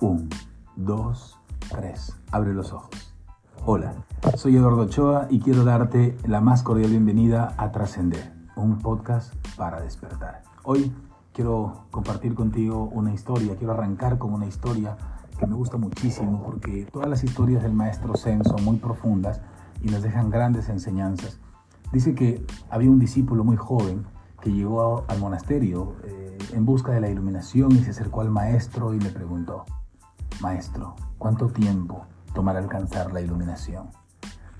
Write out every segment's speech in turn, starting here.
Un, dos, tres. Abre los ojos. Hola, soy Eduardo Ochoa y quiero darte la más cordial bienvenida a Trascender, un podcast para despertar. Hoy quiero compartir contigo una historia, quiero arrancar con una historia que me gusta muchísimo porque todas las historias del maestro Zen son muy profundas y nos dejan grandes enseñanzas. Dice que había un discípulo muy joven que llegó al monasterio eh, en busca de la iluminación y se acercó al maestro y le preguntó, Maestro, ¿cuánto tiempo tomará alcanzar la iluminación?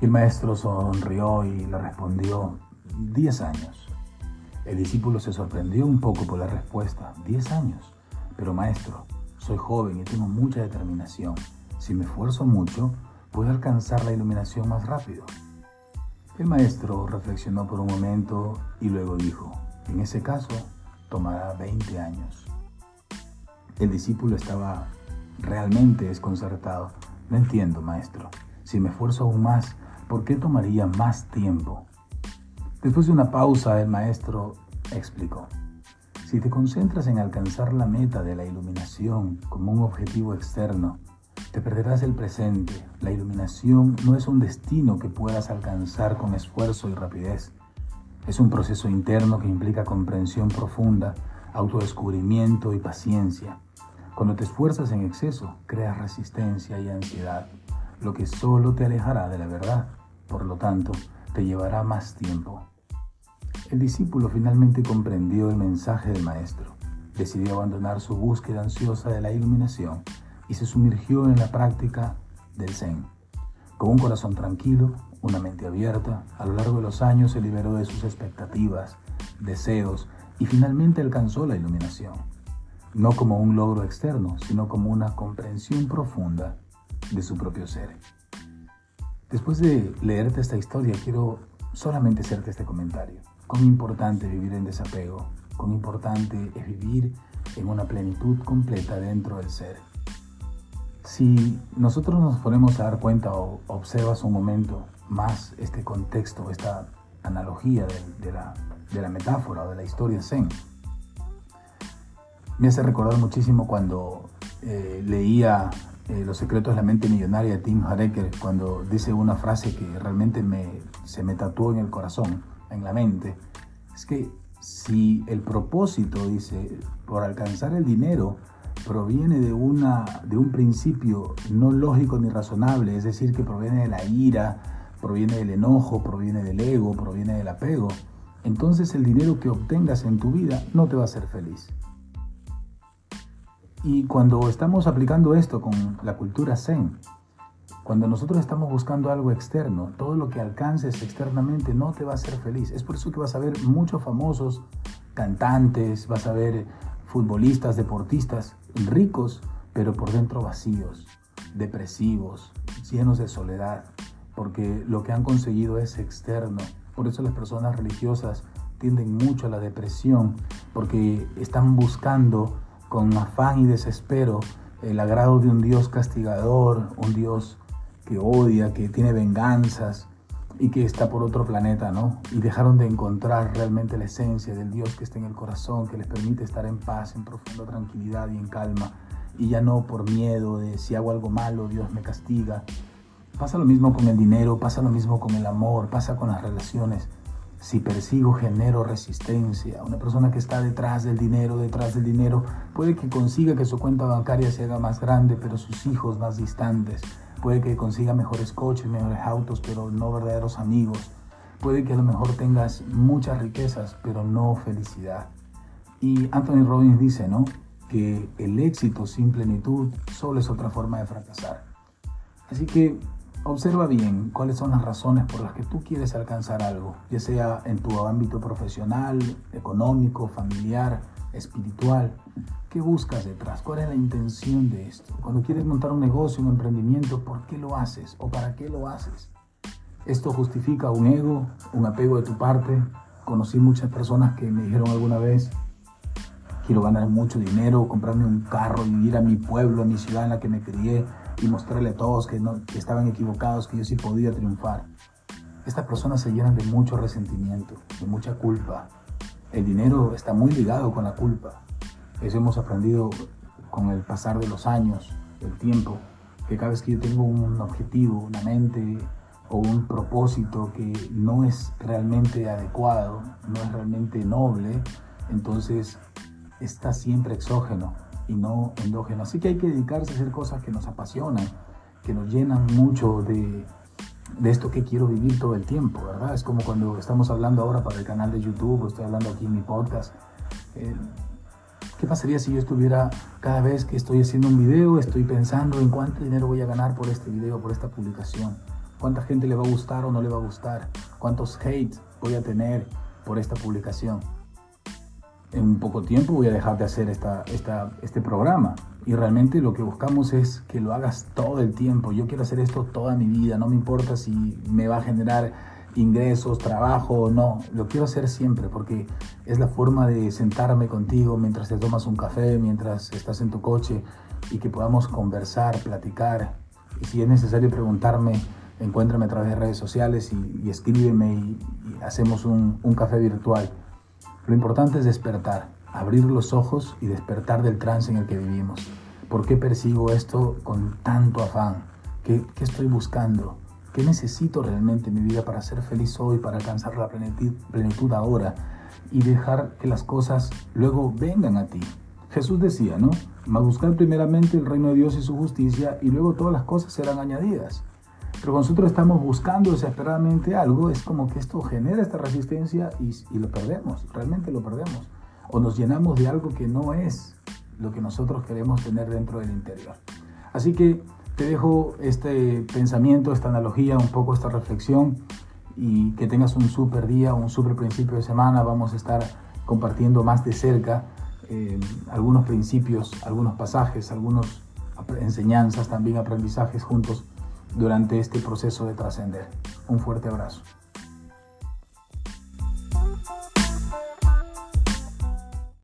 el maestro sonrió y le respondió, diez años. El discípulo se sorprendió un poco por la respuesta, diez años. Pero maestro, soy joven y tengo mucha determinación. Si me esfuerzo mucho, puedo alcanzar la iluminación más rápido. El maestro reflexionó por un momento y luego dijo, en ese caso, tomará 20 años. El discípulo estaba realmente desconcertado. No entiendo, maestro. Si me esfuerzo aún más, ¿por qué tomaría más tiempo? Después de una pausa, el maestro explicó. Si te concentras en alcanzar la meta de la iluminación como un objetivo externo, te perderás el presente. La iluminación no es un destino que puedas alcanzar con esfuerzo y rapidez. Es un proceso interno que implica comprensión profunda, autodescubrimiento y paciencia. Cuando te esfuerzas en exceso, creas resistencia y ansiedad, lo que solo te alejará de la verdad. Por lo tanto, te llevará más tiempo. El discípulo finalmente comprendió el mensaje del maestro. Decidió abandonar su búsqueda ansiosa de la iluminación y se sumergió en la práctica del Zen. Con un corazón tranquilo, una mente abierta, a lo largo de los años se liberó de sus expectativas, deseos y finalmente alcanzó la iluminación no como un logro externo, sino como una comprensión profunda de su propio ser. Después de leerte esta historia, quiero solamente hacerte este comentario. Cuán importante vivir en desapego, cuán importante es vivir en una plenitud completa dentro del ser. Si nosotros nos ponemos a dar cuenta o observas un momento más este contexto, esta analogía de, la, de la metáfora o de la historia zen, me hace recordar muchísimo cuando eh, leía eh, Los secretos de la mente millonaria de Tim Hareker, cuando dice una frase que realmente me, se me tatuó en el corazón, en la mente. Es que si el propósito, dice, por alcanzar el dinero, proviene de, una, de un principio no lógico ni razonable, es decir, que proviene de la ira, proviene del enojo, proviene del ego, proviene del apego, entonces el dinero que obtengas en tu vida no te va a hacer feliz. Y cuando estamos aplicando esto con la cultura zen, cuando nosotros estamos buscando algo externo, todo lo que alcances externamente no te va a hacer feliz. Es por eso que vas a ver muchos famosos cantantes, vas a ver futbolistas, deportistas ricos, pero por dentro vacíos, depresivos, llenos de soledad, porque lo que han conseguido es externo. Por eso las personas religiosas tienden mucho a la depresión, porque están buscando con afán y desespero el agrado de un Dios castigador, un Dios que odia, que tiene venganzas y que está por otro planeta, ¿no? Y dejaron de encontrar realmente la esencia del Dios que está en el corazón, que les permite estar en paz, en profunda tranquilidad y en calma, y ya no por miedo de si hago algo malo, Dios me castiga. Pasa lo mismo con el dinero, pasa lo mismo con el amor, pasa con las relaciones. Si persigo, genero resistencia. Una persona que está detrás del dinero, detrás del dinero, puede que consiga que su cuenta bancaria se haga más grande, pero sus hijos más distantes. Puede que consiga mejores coches, mejores autos, pero no verdaderos amigos. Puede que a lo mejor tengas muchas riquezas, pero no felicidad. Y Anthony Robbins dice, ¿no? Que el éxito sin plenitud solo es otra forma de fracasar. Así que Observa bien cuáles son las razones por las que tú quieres alcanzar algo, ya sea en tu ámbito profesional, económico, familiar, espiritual. ¿Qué buscas detrás? ¿Cuál es la intención de esto? Cuando quieres montar un negocio, un emprendimiento, ¿por qué lo haces o para qué lo haces? Esto justifica un ego, un apego de tu parte. Conocí muchas personas que me dijeron alguna vez, quiero ganar mucho dinero, comprarme un carro, vivir a mi pueblo, a mi ciudad en la que me crié, y mostrarle a todos que, no, estaban equivocados, que yo sí podía triunfar. Estas personas se llenan de mucho resentimiento, de mucha culpa. El dinero está muy ligado con la culpa. Eso hemos aprendido con el pasar de los años. el tiempo, que cada vez que yo tengo un objetivo, una mente o un propósito que no es realmente adecuado, no es realmente noble, entonces está siempre exógeno y no endógeno. Así que hay que dedicarse a hacer cosas que nos apasionan, que nos llenan mucho de, de esto que quiero vivir todo el tiempo, ¿verdad? Es como cuando estamos hablando ahora para el canal de YouTube, o estoy hablando aquí en mi podcast. Eh, ¿Qué pasaría si yo estuviera cada vez que estoy haciendo un video, estoy pensando en cuánto dinero voy a ganar por este video, por esta publicación? ¿Cuánta gente le va a gustar o no le va a gustar? ¿Cuántos hate voy a tener por esta publicación? En poco tiempo voy a dejar de hacer esta, este programa. Y realmente lo que buscamos es que lo hagas todo el tiempo. Yo quiero hacer esto toda mi vida. No me importa si me va a generar ingresos, trabajo o no. Lo quiero hacer siempre porque es la forma de sentarme contigo mientras te tomas un café, mientras estás en tu coche y que podamos conversar, platicar. Y si es necesario preguntarme, encuéntrame a través de redes sociales y, escríbeme y, hacemos un, un café virtual. Lo importante es despertar, abrir los ojos y despertar del trance en el que vivimos. ¿Por qué persigo esto con tanto afán? ¿Qué, qué estoy buscando? ¿Qué necesito realmente en mi vida para ser feliz hoy, para alcanzar la plenitud, plenitud ahora y dejar que las cosas luego vengan a ti? Jesús decía, ¿no? Mas buscar primeramente el reino de Dios y su justicia y luego todas las cosas serán añadidas. Pero nosotros estamos buscando desesperadamente algo, es como que esto genera esta resistencia y, y lo perdemos, realmente lo perdemos. O nos llenamos de algo que no es lo que nosotros queremos tener dentro del interior. Así que te dejo este pensamiento, esta analogía, un poco esta reflexión y que tengas un súper día, un súper principio de semana. Vamos a estar compartiendo más de cerca eh, algunos principios, algunos pasajes, algunas enseñanzas, también aprendizajes juntos durante este proceso de trascender. Un fuerte abrazo.